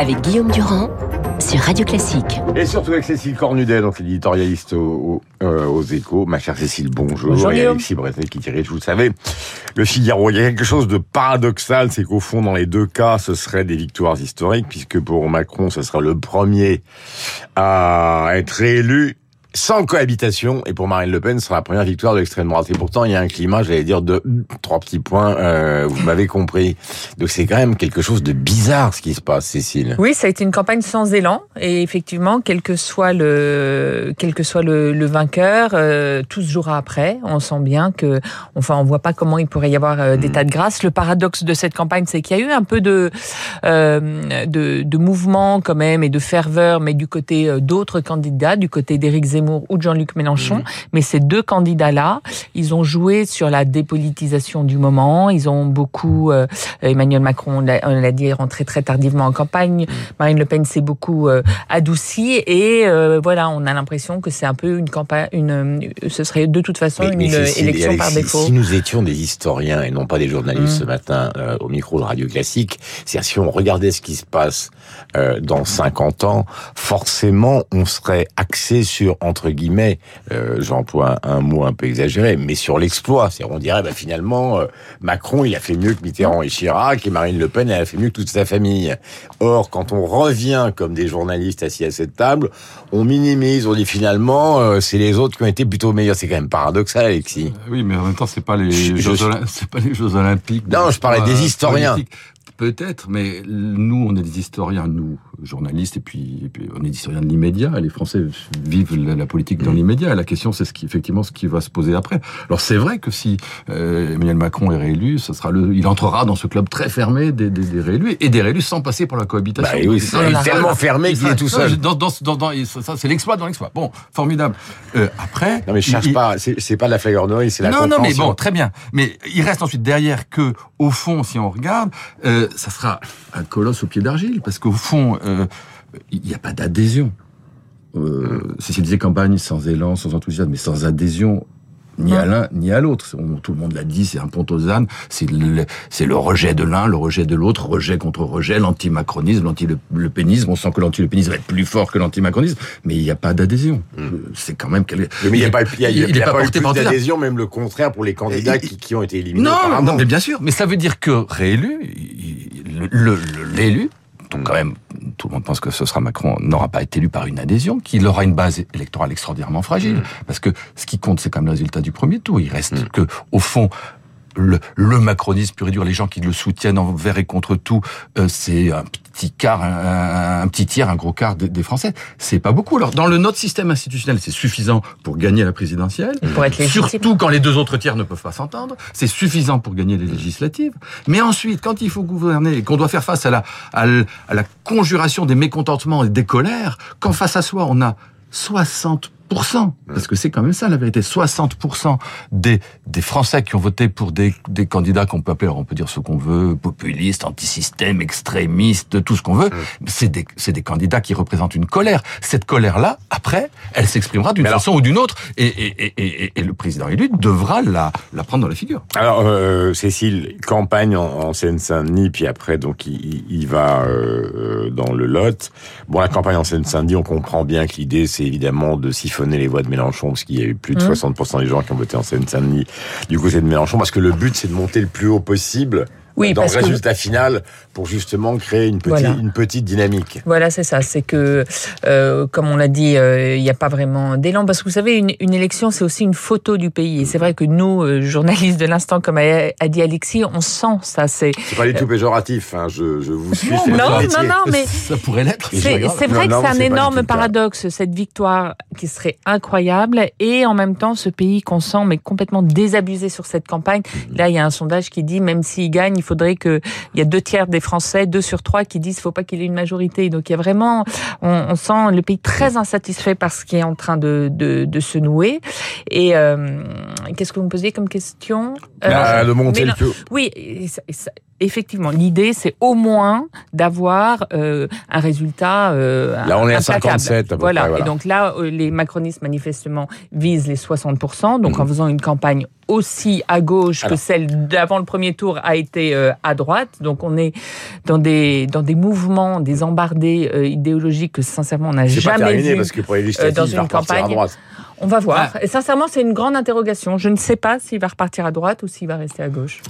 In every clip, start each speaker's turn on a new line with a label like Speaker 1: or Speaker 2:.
Speaker 1: avec Guillaume Durand sur Radio Classique.
Speaker 2: Et surtout avec Cécile Cornudet, donc éditorialiste aux, euh, aux Échos. Ma chère Cécile, bonjour.
Speaker 3: Bonjour,
Speaker 2: et
Speaker 3: Guillaume.
Speaker 2: Alexis Bretet qui dirige, vous le savez, le Figaro. Il y a quelque chose de paradoxal, c'est qu'au fond, dans les deux cas, ce seraient des victoires historiques, puisque pour Macron, ce sera le premier à être réélu sans cohabitation, et pour Marine Le Pen, ce sera la première victoire de l'extrême droite. Et pourtant, il y a un climat, j'allais dire, de trois petits points, euh, vous m'avez compris. Donc c'est quand même quelque chose de bizarre ce qui se passe, Cécile.
Speaker 3: Oui, ça a été une campagne sans élan et effectivement, quel que soit le, quel que soit le, le vainqueur, euh, tout se jouera après. On sent bien que, enfin, on voit pas comment il pourrait y avoir euh,
Speaker 2: Mm.
Speaker 3: d'état de grâce. Le paradoxe de cette campagne, c'est qu'il y a eu un peu de, euh, de, de mouvement quand même et de ferveur, mais du côté euh, d'autres candidats, du côté d'Éric Zemmour ou de Jean-Luc Mélenchon.
Speaker 2: Mm.
Speaker 3: Mais ces deux candidats-là, ils ont joué sur la dépolitisation du moment. Ils ont beaucoup, euh, Emmanuel Macron, on l'a- dit, est rentré très tardivement en campagne. Marine Le Pen s'est beaucoup euh, adoucie et euh, voilà, on a l'impression que c'est un peu une campagne, une, euh, ce serait de toute façon une élection par défaut.
Speaker 2: Si nous étions des historiens et non pas des journalistes
Speaker 3: Mm.
Speaker 2: ce matin au micro de Radio Classique, c'est si on regardait ce qui se passe dans 50 ans, forcément on serait axé sur entre guillemets, euh, j'emploie un mot un peu exagéré, mais sur l'exploit. C'est on dirait bah, finalement euh, Macron il a fait mieux que Mitterrand et Chirac et Marine Le Pen elle a fait mieux que toute sa famille. Or quand on revient comme des journalistes assis à cette table, on minimise, on dit finalement euh, c'est les autres qui ont été plutôt meilleurs. C'est quand même paradoxal, Alexis.
Speaker 4: Oui, mais en même temps, c'est pas les
Speaker 2: Je-
Speaker 4: Jeux
Speaker 2: je-
Speaker 4: Olymp- c'est pas les Jeux Olympiques.
Speaker 2: Non, je parlais des historiens.
Speaker 4: Peut-être, mais nous, on est des historiens, nous, journalistes, et puis, et puis on est des historiens de l'immédiat. Les Français vivent la, la politique
Speaker 2: Mm.
Speaker 4: dans l'immédiat. La question, c'est ce qui, effectivement, ce qui va se poser après. Alors, c'est vrai que si euh, Emmanuel Macron est réélu, ce sera le, il entrera dans ce club très fermé des, des, des réélus et des réélus sans passer par la cohabitation.
Speaker 2: Bah oui,
Speaker 4: Ça,
Speaker 2: c'est
Speaker 4: ça,
Speaker 2: tellement
Speaker 4: ça,
Speaker 2: fermé qu'il
Speaker 4: ça,
Speaker 2: est tout
Speaker 4: ça,
Speaker 2: seul.
Speaker 4: Dans, dans, dans, dans- ça, ça, c'est l'exploit dans l'exploit. Bon, formidable. Euh, après,
Speaker 2: Non mais je cherche
Speaker 4: il-
Speaker 2: pas, c'est pas de la flagornerie, c'est la
Speaker 4: non, non, mais bon, très bien. Mais il reste ensuite derrière que, au fond, si on regarde, euh, ça sera un colosse au pied d'argile, parce qu'au fond, euh, il n'y a pas d'adhésion. Euh, Cécile disait campagne sans élan, sans enthousiasme, mais sans adhésion. Ni à l'un, ni à l'autre. Tout le monde l'a dit, c'est un pont aux ânes. C'est le, rejet de l'un, le rejet de l'autre, rejet contre rejet, l'anti-macronisme, l'anti-lepénisme. On sent que l'anti-lepénisme va être plus fort que l'anti-macronisme, mais il n'y a pas d'adhésion. Euh, C'est quand même... quel-
Speaker 2: Mais il n'y a pas, il y a, il a-
Speaker 4: il
Speaker 2: il y
Speaker 4: est
Speaker 2: a
Speaker 4: pas
Speaker 2: pas eu
Speaker 4: porté
Speaker 2: plus d'adhésion, même le contraire pour les candidats qui, qui ont été éliminés.
Speaker 4: Non, non, mais bien sûr. Mais ça veut dire que réélu, il- le- le- le- l'élu, donc quand même, tout le monde pense que ce sera Macron, n'aura pas été élu par une adhésion, qu'il aura une base électorale extraordinairement fragile. Parce que ce qui compte, c'est quand même le résultat du premier tour. Il reste que, au fond, le, le macronisme pur et dur, les gens qui le soutiennent envers et contre tout, euh, c'est un petit quart, un, un petit tiers, un gros quart des, des Français. C'est pas beaucoup. Alors, dans le notre système institutionnel, c'est suffisant pour gagner la présidentielle.
Speaker 3: Pour être légitime.
Speaker 4: Surtout quand les deux autres tiers ne peuvent pas s'entendre. C'est suffisant pour gagner les législatives. Mais ensuite, quand il faut gouverner et qu'on doit faire face à la, à la conjuration des mécontentements et des colères, quand face à soi, on a 60%, parce que c'est quand même ça la vérité, 60% des, des Français qui ont voté pour des, des candidats qu'on peut appeler, alors on peut dire ce qu'on veut, populistes, antisystème, extrémistes, tout ce qu'on veut, c'est des, des candidats qui représentent une colère. Cette colère-là, après, elle s'exprimera d'une
Speaker 2: alors-
Speaker 4: façon ou d'une autre, et, et, et, et, le président élu devra la, la prendre dans la figure.
Speaker 2: Alors, euh, Cécile, campagne en, en Seine-Saint-Denis, puis après, donc, il, il- va euh, euh, dans le Lot. Bon, la campagne en Seine-Saint-Denis, on comprend bien que l'idée, c'est évidemment de siphonner les voix de Mélenchon, parce qu'il y a eu plus de
Speaker 3: Mmh.
Speaker 2: 60% des gens qui ont voté en Seine-Saint-Denis du côté de Mélenchon, parce que le but, c'est de monter le plus haut possible
Speaker 3: Oui,
Speaker 2: dans
Speaker 3: parce
Speaker 2: le
Speaker 3: que-
Speaker 2: résultat final, pour justement créer une petite,
Speaker 3: Voilà.
Speaker 2: une petite dynamique.
Speaker 3: Voilà, c'est ça. C'est que, euh, comme on l'a dit, euh, il n'y a pas vraiment d'élan. Parce que vous savez, une, une élection, c'est aussi une photo du pays. Et c'est vrai que nous, euh, journalistes de l'instant, comme a, a dit Alexis, on sent ça. C'est
Speaker 2: C'est pas du tout péjoratif, hein, je, je vous suis.
Speaker 4: Non,
Speaker 3: non, non, non, mais
Speaker 4: Ça pourrait l'être.
Speaker 3: C'est vrai
Speaker 2: Non,
Speaker 3: que c'est un énorme paradoxe, cette victoire qui serait incroyable, et en même temps, ce pays qu'on sent mais complètement désabusé sur cette campagne.
Speaker 2: Mm-hmm.
Speaker 3: Là, il y a un sondage qui dit, même s'il gagne, il faudrait que il y a deux tiers des Français, deux sur trois, qui disent, faut pas qu'il ait une majorité. Donc il y a vraiment, on, on sent le pays très insatisfait par ce qui est en train de, de, de se nouer. Et euh, qu'est-ce que vous me posiez comme question?
Speaker 2: Bah, de monter
Speaker 3: mais
Speaker 2: le plus.
Speaker 3: Oui, et ça- et ça- effectivement, l'idée, c'est au moins d'avoir euh, un résultat. Euh,
Speaker 2: là, on est à
Speaker 3: 57. voilà. Et donc là, euh, les macronistes manifestement visent les 60% Donc, en mhm. faisant une campagne aussi à gauche que celle d'avant le premier tour a été euh, à droite. Donc on est dans des dans des mouvements, des embardés euh, idéologiques que sincèrement on n'a jamais vu
Speaker 2: parce que pour les
Speaker 3: dans une campagne. On va voir. Et sincèrement, c'est une grande interrogation. Je ne sais pas s'il va repartir à droite ou s'il va rester à gauche.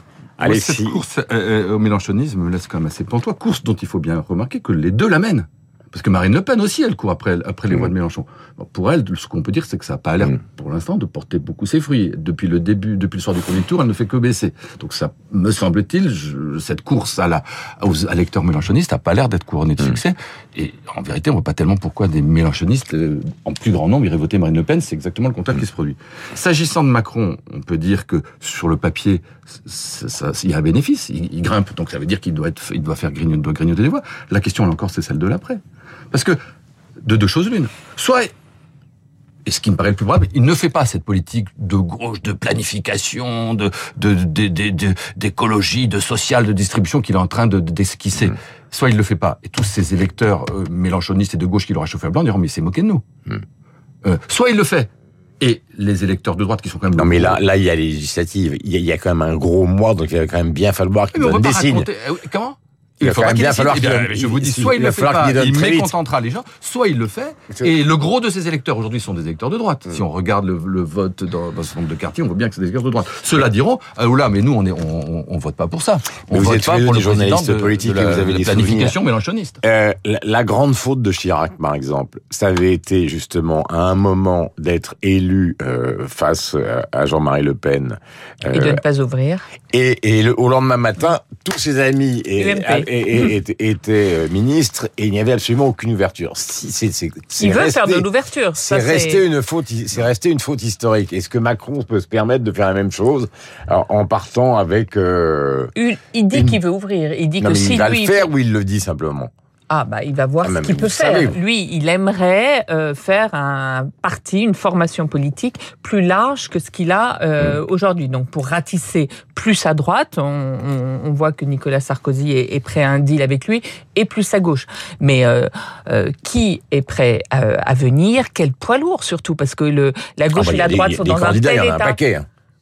Speaker 4: Cette course au mélanchonisme me laisse quand même assez toi Course dont il faut bien remarquer que les deux l'amènent. Parce que Marine Le Pen aussi, elle court après, après les mmh. voix de Mélenchon. pour elle, ce qu'on peut dire, c'est que ça n'a pas l'air, mmh. pour l'instant, de porter beaucoup ses fruits. Depuis le début, depuis le soir du premier tour, elle ne fait que baisser. Donc ça, me semble-t-il, cette course à la, aux électeurs mélenchonistes n'a pas l'air d'être couronnée de mmh. succès. Et en vérité, on ne voit pas tellement pourquoi des mélenchonistes, euh, en plus grand nombre, iraient voter Marine Le Pen. C'est exactement le contraire qui se produit. S'agissant de Macron, on peut dire que sur le papier, il y a un bénéfice. Il, grimpe, donc ça veut dire qu'il doit, être, il doit faire grignoter, doit grignoter les voix. La question, là encore, c'est celle de l'après. Parce que, de deux choses l'une. Soit, et ce qui me paraît le plus probable, il ne fait pas cette politique de gauche, de planification, de, d'écologie, de, de, social, de distribution qu'il est en train de, d'esquisser. Mm. Soit il le fait pas, et tous ces électeurs euh, mélanchonistes et de gauche qui l'auraient chauffé à blanc diront mais c'est moqué de nous. Mm. Euh, soit il le fait, et les électeurs de droite qui sont quand même...
Speaker 2: Non mais là, là il y a les législatives, il y a, quand même un gros mois, donc il va quand même bien falloir qu'il donne des signes.
Speaker 4: Comment? Il, faudra bien falloir qu'il Je vous dis, soit il, le fait pas, il, mécontentera les gens, soit il le fait. Et le gros de ces électeurs aujourd'hui sont des électeurs de droite. Si on regarde le, vote dans, dans ce nombre de quartiers, on voit bien que c'est des électeurs de droite. Ceux-là diront, ah là, mais nous on est, on, on, vote pas pour ça.
Speaker 2: On
Speaker 4: mais
Speaker 2: vote vous êtes pas pour le journaliste politique
Speaker 4: de,
Speaker 2: vous avez
Speaker 4: des planification mélanchoniste.
Speaker 2: Euh, la, grande faute de Chirac, par exemple, ça avait été justement à un moment d'être élu euh, face à Jean-Marie Le Pen
Speaker 3: euh, et de ne pas ouvrir.
Speaker 2: Et, et le, au lendemain matin, tous ses amis et, était, euh, ministre et il n'y avait absolument aucune ouverture.
Speaker 3: Il veut faire de l'ouverture.
Speaker 2: C'est resté une faute. C'est resté une faute historique. Est-ce que Macron peut se permettre de faire la même chose en partant avec
Speaker 3: euh, Il dit qu'il veut ouvrir. Il dit que si
Speaker 2: il va le faire ou il le dit simplement.
Speaker 3: Ah bah il va voir ah, ce qu'il peut faire. Lui, il aimerait euh, faire un parti, une formation politique plus large que ce qu'il a euh, mm. aujourd'hui. Donc pour ratisser plus à droite, on, on, voit que Nicolas Sarkozy est, est, prêt à un deal avec lui, et plus à gauche. Mais euh, euh qui est prêt à, à, venir? Quel poids lourd surtout parce que le la gauche ah bah, et la droite sont dans un tel état.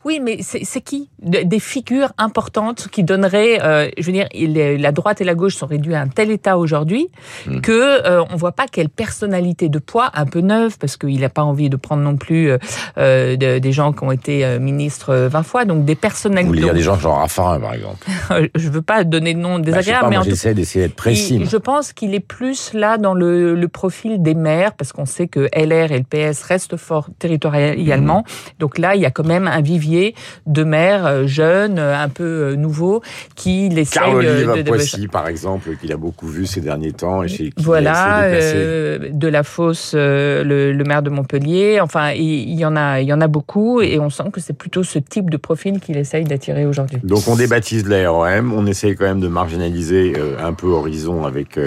Speaker 3: Oui, mais c'est qui? Des figures importantes qui donneraient, euh, je veux dire, la droite et la gauche sont réduits à un tel état aujourd'hui hmm. que euh, on voit pas quelle personnalité de poids un peu neuve, parce qu'il n'a pas envie de prendre non plus euh, des gens qui ont été ministres 20 fois, donc des personnalités. Vous
Speaker 2: voulez dire des gens genre Raffarin, par exemple
Speaker 3: Je veux pas donner de nom désagréable,
Speaker 2: bah,
Speaker 3: mais
Speaker 2: j'essaie d'essayer d'être précis.
Speaker 3: je pense qu'il est plus là dans le, le profil des maires, parce qu'on sait que LR et le PS restent forts territorialement. Hmm. Donc là, il y a quand même un vivier de maires euh, jeunes, euh, un peu euh, nouveaux, qui l'essayent
Speaker 2: de, de, Poissy, par exemple, qu'il a beaucoup vu ces derniers temps. Et chez,
Speaker 3: voilà, de la fosse, le, maire de Montpellier. Enfin, il, y en a, il y en a beaucoup, et on sent que c'est plutôt ce type de profil qu'il essaye d'attirer aujourd'hui.
Speaker 2: Donc on débaptise la ROM, on essaye quand même de marginaliser un peu Horizon avec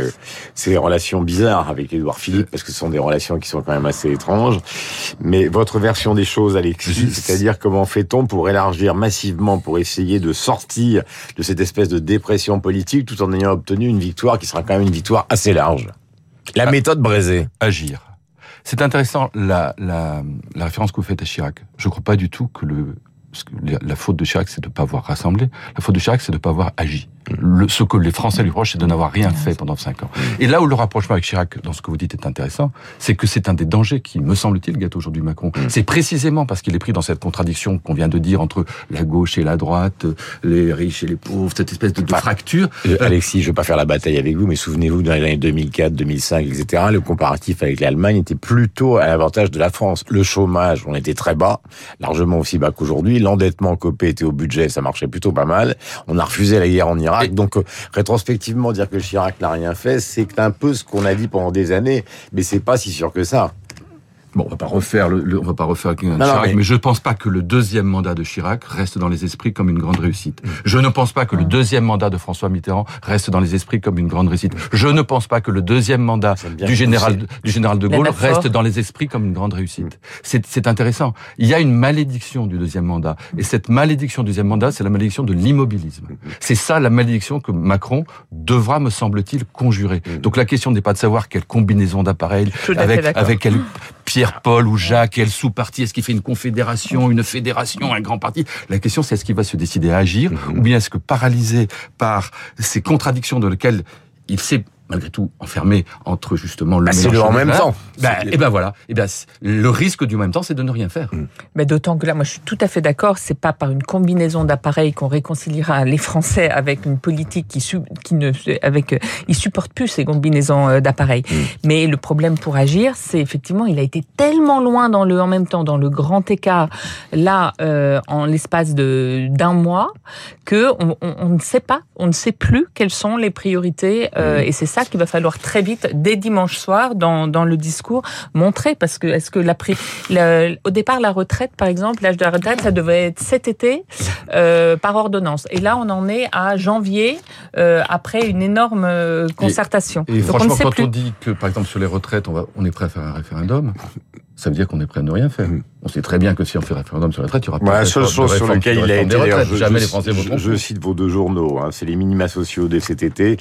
Speaker 2: ces relations bizarres avec Édouard Philippe, parce que ce sont des relations qui sont quand même assez étranges. Mais votre version des choses, Alexis, c'est-à-dire comment fait-on pour élargir massivement, pour essayer de sortir de cette espèce de dépression politique, tout en ayant obtenu une victoire qui sera quand même une victoire assez large. La ah. méthode braisée.
Speaker 4: Agir. C'est intéressant la, la, la référence que vous faites à Chirac. Je ne crois pas du tout que le, la faute de Chirac, c'est de ne pas avoir rassemblé. La faute de Chirac, c'est de ne pas avoir agi ce que les Français lui reprochent, c'est de n'avoir rien fait pendant cinq ans. Et là où le rapprochement avec Chirac, dans ce que vous dites, est intéressant, c'est que c'est un des dangers qui, me semble-t-il, gâte aujourd'hui Macron. Mm. C'est précisément parce qu'il est pris dans cette contradiction qu'on vient de dire entre la gauche et la droite, les riches et les pauvres, cette espèce de, de bah, fracture.
Speaker 2: Euh, Alexis, je ne vais pas faire la bataille avec vous, mais souvenez-vous, dans les années 2004, 2005, etc., le comparatif avec l'Allemagne était plutôt à l'avantage de la France. Le chômage, on était très bas, largement aussi bas qu'aujourd'hui. L'endettement copé était au budget, ça marchait plutôt pas mal. On a refusé la guerre en Irak donc, euh, rétrospectivement, dire que Chirac n'a rien fait, c'est un peu ce qu'on a dit pendant des années, mais c'est pas si sûr que ça.
Speaker 4: Bon, on va pas refaire le, le- on va pas refaire Chirac,
Speaker 2: Non, non,
Speaker 4: mais...
Speaker 2: mais-
Speaker 4: je ne pense pas que le deuxième mandat de Chirac reste dans les esprits comme une grande réussite. Je ne pense pas que le deuxième mandat de François Mitterrand reste dans les esprits comme une grande réussite. Je ne pense pas que le deuxième mandat du général du général de Gaulle reste dans les esprits comme une grande réussite. C'est c'est intéressant. Il y a une malédiction du deuxième mandat, et cette malédiction du deuxième mandat, c'est la malédiction de l'immobilisme. C'est ça la malédiction que Macron devra, me semble-t-il, conjurer. Donc la question n'est pas de savoir quelle combinaison d'appareils
Speaker 3: fait
Speaker 4: avec
Speaker 3: d'accord.
Speaker 4: avec quel Pierre-Paul ou Jacques, quel sous-parti, est-ce qu'il fait une confédération, une fédération, un grand parti? La question, c'est est-ce qu'il va se décider à agir, ou bien est-ce que paralysé par ces contradictions dans lesquelles il s'est malgré tout enfermé entre justement le
Speaker 2: Bah, c'est le en même temps.
Speaker 4: bah, et ben voilà, et ben c- le risque du en même temps, c'est de ne rien faire.
Speaker 3: Mais d'autant que là, moi, je suis tout à fait d'accord. C'est pas par une combinaison d'appareils qu'on réconciliera les Français avec une politique qui, qui ne, avec, euh, ils supportent plus ces combinaisons euh, d'appareils. Mais le problème pour agir, c'est effectivement, il a été tellement loin dans le, en même temps, dans le grand écart, là, euh, en l'espace de d'un mois, que on, on- on ne sait pas, on ne sait plus quelles sont les priorités. euh, Et c'est ça qu'il va falloir très vite, dès dimanche soir, dans, dans le discours, montrer. Parce que est-ce que la au départ, la retraite, par exemple, l'âge de la retraite, ça devait être cet été euh, par ordonnance. Et là, on en est à janvier, euh, après une énorme euh, concertation.
Speaker 4: Et
Speaker 3: Donc, on
Speaker 4: franchement,
Speaker 3: ne sait
Speaker 4: quand
Speaker 3: plus.
Speaker 4: on dit que, par exemple, sur les retraites, on, va, on est prêt à faire un référendum, ça veut dire qu'on est prêt à ne rien faire. On sait très bien que si on fait référendum sur les retraites, il y aura pas
Speaker 2: Moi,
Speaker 4: de
Speaker 2: la seule chose sur laquelle il a été,
Speaker 4: des
Speaker 2: je,
Speaker 4: Jamais
Speaker 2: je-
Speaker 4: les Français
Speaker 2: je-
Speaker 4: voteront.
Speaker 2: je cite vos deux journaux, hein, c'est les minima sociaux de cet été.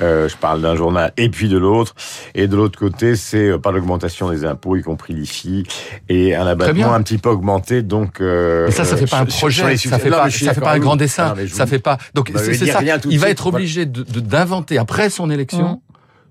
Speaker 2: Euh, je parle d'un journal et puis de l'autre. Et de l'autre côté, c'est euh, pas l'augmentation des impôts, y compris l'IFI, et un abattement un petit peu augmenté. Donc, euh,
Speaker 4: Mais ça, ça fait pas un projet, ça fait
Speaker 2: Non,
Speaker 4: pas, ça fait pas un grand dessin,
Speaker 2: Non,
Speaker 4: ça fait pas. Donc c'est ça. Il va être obligé d'inventer après son élection.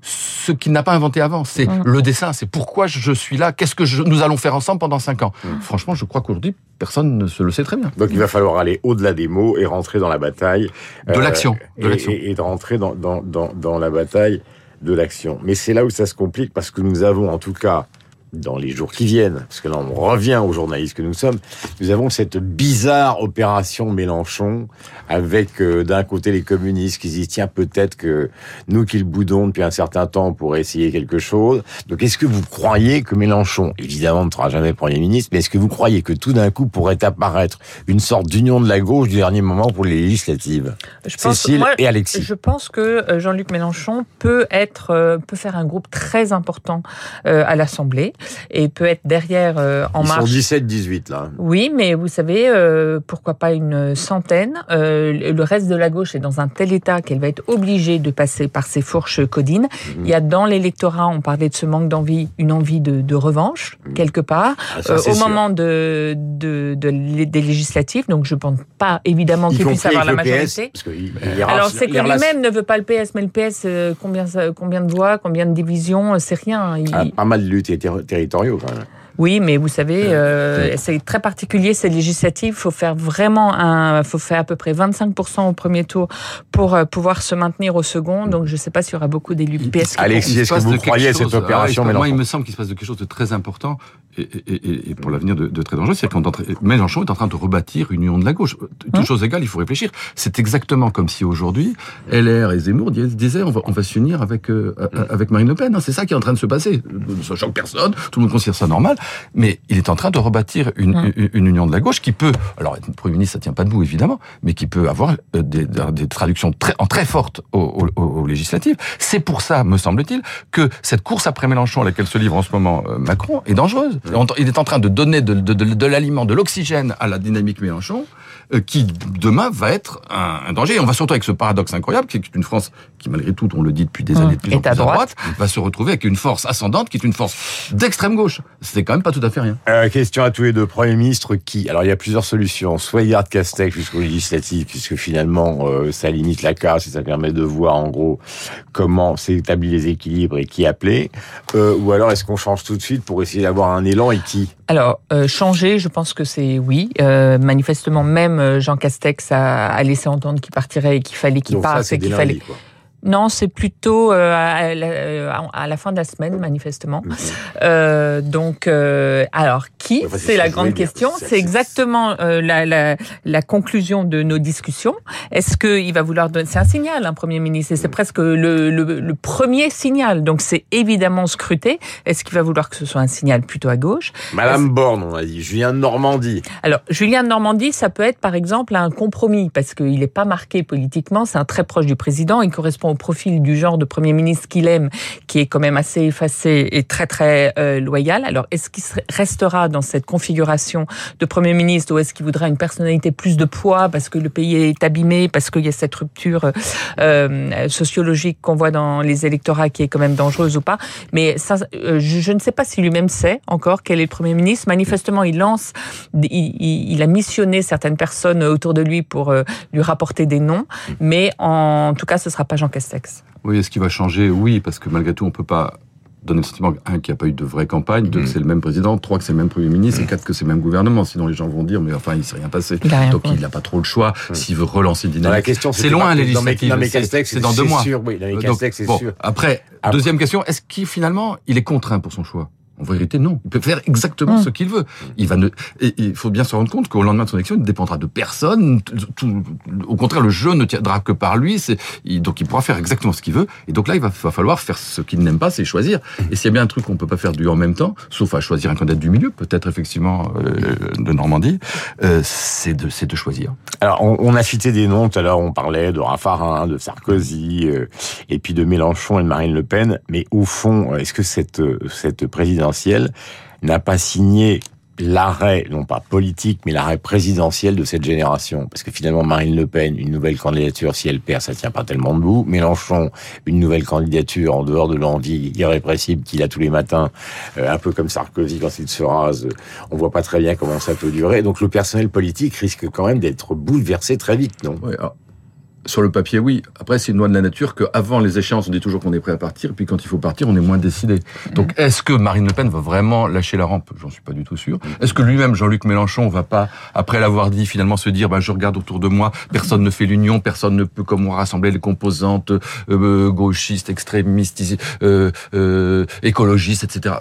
Speaker 3: Mm.
Speaker 4: Ce qu'il n'a pas inventé avant, c'est
Speaker 3: Mm.
Speaker 4: le dessin, c'est pourquoi je suis là, qu'est-ce que je- nous allons faire ensemble pendant cinq ans. Franchement, je crois qu'aujourd'hui, personne ne se le sait très bien.
Speaker 2: Donc il va falloir aller au-delà des mots et rentrer dans la bataille.
Speaker 4: De l'action, de
Speaker 2: et-
Speaker 4: l'action.
Speaker 2: Et, et de rentrer dans, dans, dans, dans la bataille de l'action. Mais c'est là où ça se complique parce que nous avons en tout cas dans les jours qui viennent, parce que là on revient aux journalistes que nous sommes, nous avons cette bizarre opération Mélenchon avec euh, d'un côté les communistes qui se disent tiens peut-être que nous qui le boudons depuis un certain temps pourrait essayer quelque chose. Donc est-ce que vous croyez que Mélenchon, évidemment ne sera jamais Premier ministre, mais est-ce que vous croyez que tout d'un coup pourrait apparaître une sorte d'union de la gauche du dernier moment pour les législatives
Speaker 3: Je pense-
Speaker 2: Cécile
Speaker 3: moi,
Speaker 2: et Alexis.
Speaker 3: Je pense que euh, Jean-Luc Mélenchon peut être, euh, peut faire un groupe très important euh, à l'Assemblée et peut être derrière euh, en
Speaker 2: Ils
Speaker 3: marche.
Speaker 2: sont 17-18 là.
Speaker 3: Oui, mais vous savez, euh, pourquoi pas une centaine euh, Le reste de la gauche est dans un tel état qu'elle va être obligée de passer par ces fourches codines.
Speaker 2: Mhm.
Speaker 3: Il y a dans l'électorat, on parlait de ce manque d'envie, une envie de, de revanche quelque part
Speaker 2: Ah, ça,
Speaker 3: au
Speaker 2: sûr.
Speaker 3: moment de, de, de des législatives. Donc je pense pas évidemment qu'il puisse avoir la
Speaker 2: le PS,
Speaker 3: majorité.
Speaker 2: parce il- il
Speaker 3: Alors c'est que lui-même ne veut pas le PS, mais le PS, combien, de voix, combien de divisions, c'est rien. Il-
Speaker 2: Ah, pas mal de luttes territoriaux quand même.
Speaker 3: Oui, mais vous savez, euh, c'est très particulier ces législatives. Il faut faire vraiment un, faut faire à peu près 25% au premier tour pour euh, pouvoir se maintenir au second. Donc je ne sais pas s'il y aura beaucoup d'élus PS.
Speaker 2: Alexis, est-ce que vous croyez à cette opération
Speaker 4: Ah, Moi, il me semble qu'il se passe de quelque chose de très important et, et- et- pour l'avenir de, de très dangereux. C'est train- Mélenchon est en train de rebâtir une union de la gauche. Toute
Speaker 3: Hein
Speaker 4: chose égale, il faut réfléchir. C'est exactement comme si aujourd'hui, LR et Zemmour dis- disaient on va, on va s'unir avec, euh, euh, avec Marine Le Pen. hein. C'est ça qui est en train de se passer. Ça choque personne, tout le monde considère ça normal. Mais il est en train de rebâtir une,
Speaker 3: Hein.
Speaker 4: une, une union de la gauche qui peut, alors être Premier ministre, ça tient pas debout évidemment, mais qui peut avoir euh, des, des traductions très, en très fortes aux, aux- aux législatives. C'est pour ça, me semble-t-il, que cette course après Mélenchon à laquelle se livre en ce moment euh, Macron est dangereuse. On- Il est en train de donner de, de, de, de l'aliment, de l'oxygène à la dynamique Mélenchon, euh, qui demain va être un, un danger. Et on va surtout avec ce paradoxe incroyable, qui est une France qui, malgré tout, on le dit depuis des
Speaker 3: Mmh.
Speaker 4: années, de plus en
Speaker 3: Est
Speaker 4: plus
Speaker 3: à
Speaker 4: à
Speaker 3: droite.
Speaker 4: droite, va se retrouver avec une force ascendante, qui est une force d'extrême gauche. C'est quand même pas tout à fait rien.
Speaker 2: Euh, question à tous les deux. Premier ministre qui Alors il y a plusieurs solutions. Soit garde Castex jusqu'aux législatives, puisque finalement euh, ça limite la casse et ça permet de voir en gros comment s'établit les équilibres et qui appeler. Euh, ou alors est-ce qu'on change tout de suite pour essayer d'avoir un élan et qui?
Speaker 3: Alors, euh, changer, je pense que c'est oui. Euh, manifestement, même euh, Jean Castex a, a laissé entendre qu'il partirait et qu'il fallait qu'il parte
Speaker 2: c'est
Speaker 3: et qu'il fallait.
Speaker 2: quoi.
Speaker 3: Non, c'est plutôt euh, à, la, euh, à la fin de la semaine, manifestement. Euh, donc, euh, alors, qui
Speaker 2: Enfin, c'est
Speaker 3: C'est
Speaker 2: ce
Speaker 3: la grande question.
Speaker 2: C'est-
Speaker 3: exactement euh, la, la, la conclusion de nos discussions. Est-ce qu'il va vouloir donner... C'est un signal, un Premier ministre, et c'est presque le, le, le premier signal. Donc, c'est évidemment scruté. Est-ce qu'il va vouloir que ce soit un signal plutôt à gauche?
Speaker 2: Madame Borne, on a dit, Julien de Normandie.
Speaker 3: Alors, Julien de Normandie, ça peut être par exemple un compromis, parce qu'il n'est pas marqué politiquement, c'est un très proche du président, il correspond profil du genre de Premier ministre qu'il aime, qui est quand même assez effacé et très très euh, loyal. Alors, est-ce qu'il restera dans cette configuration de Premier ministre, ou est-ce qu'il voudra une personnalité plus de poids, parce que le pays est abîmé, parce qu'il y a cette rupture euh, sociologique qu'on voit dans les électorats qui est quand même dangereuse ou pas? Mais euh, je, ne sais pas si lui-même sait encore quel est le Premier ministre. Manifestement, il lance, il, a missionné certaines personnes autour de lui pour euh, lui rapporter des noms, mais en tout cas, ce sera pas Jean Castex.
Speaker 4: Oui, est-ce qu'il va changer? Oui, parce que malgré tout, on peut pas donner le sentiment, un, qu'il n'y a pas eu de vraie campagne, deux,
Speaker 2: Mm.
Speaker 4: que c'est le même président, trois, que c'est le même Premier ministre, et quatre, que c'est le même gouvernement. Sinon, les gens vont dire, mais enfin, il s'est rien passé.
Speaker 3: Il a rien
Speaker 4: Donc,
Speaker 3: fait.
Speaker 4: il n'a pas trop le choix s'il veut relancer
Speaker 2: la
Speaker 4: dynamique.
Speaker 2: question,
Speaker 4: C'est loin, les législatives. C'est-
Speaker 2: Castex,
Speaker 4: c'est dans deux mois.
Speaker 2: sûr, oui,
Speaker 4: Euh,
Speaker 2: Castex, c'est
Speaker 4: bon,
Speaker 2: sûr.
Speaker 4: Après,
Speaker 2: Après-
Speaker 4: deuxième question, est-ce qu'il finalement, il est contraint pour son choix? En vérité, non. Il peut faire exactement
Speaker 3: Mm.
Speaker 4: ce qu'il veut. Il va ne... et il faut bien se rendre compte qu'au lendemain de son élection, il ne dépendra de personne. Tout- Au contraire, le jeu ne tiendra que par lui. C'est... Donc, il pourra faire exactement ce qu'il veut. Et donc là, il va, falloir faire ce qu'il n'aime pas, c'est choisir. Et s'il y a bien un truc qu'on peut pas faire du en même temps, sauf à choisir un candidat du milieu, peut-être effectivement euh, de Normandie, euh, c'est de, c'est de choisir.
Speaker 2: Alors, on, on a cité des noms tout à l'heure, on parlait de Raffarin, de Sarkozy, euh, et puis de Mélenchon et de Marine Le Pen. Mais au fond, est-ce que cette, cette n'a pas signé l'arrêt, non pas politique, mais l'arrêt présidentiel de cette génération Parce que finalement, Marine Le Pen, une nouvelle candidature, si elle perd, ça tient pas tellement debout. Mélenchon, une nouvelle candidature en dehors de l'envie irrépressible qu'il a tous les matins, euh, un peu comme Sarkozy quand il se rase. On voit pas très bien comment ça peut durer. Donc le personnel politique risque quand même d'être bouleversé très vite, non?
Speaker 4: Ouais, alors, sur le papier, oui. Après, c'est une loi de la nature qu'avant les échéances, on dit toujours qu'on est prêt à partir, et puis quand il faut partir, on est moins décidé. Donc, est-ce que Marine Le Pen va vraiment lâcher la rampe? J'en suis pas du tout sûr. Est-ce que lui-même, Jean-Luc Mélenchon, va pas, après l'avoir dit, finalement se dire, bah, je regarde autour de moi, personne ne fait l'union, personne ne peut comme moi rassembler les composantes euh, gauchistes, extrémistes, euh, euh, écologistes, etc.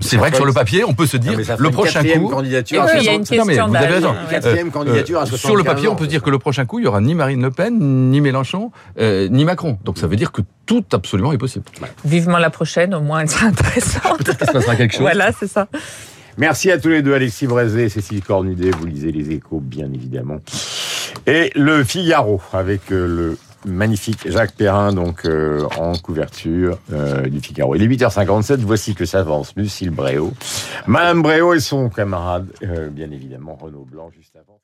Speaker 4: C'est vrai que sur le papier, on peut se dire, le prochain
Speaker 2: quatrième
Speaker 4: coup,
Speaker 2: candidature à
Speaker 3: puis, il y a une
Speaker 2: 60
Speaker 4: Non, mais
Speaker 3: question
Speaker 4: vous avez raison.
Speaker 2: Quatrième
Speaker 4: Euh,
Speaker 2: candidature à
Speaker 4: euh,
Speaker 2: 75
Speaker 4: Sur le papier,
Speaker 2: ans.
Speaker 4: on peut se dire que le prochain coup, il y aura ni Marine Le Pen, ni Mélenchon, euh, ni Macron. Donc ça veut dire que tout absolument est possible.
Speaker 3: Vivement la prochaine, au moins, elle sera intéressante.
Speaker 4: Peut-être qu'il se passera quelque chose.
Speaker 3: Voilà, c'est ça.
Speaker 2: Merci à tous les deux, Alexis Brézé, Cécile Cornudet, vous lisez les échos, bien évidemment. Et le Figaro, avec le magnifique Jacques Perrin, donc euh, en couverture euh, du Figaro. Il est 8h57, voici que s'avance Lucille Bréau. Madame Bréau et son camarade, euh, bien évidemment, Renaud Blanc, juste avant.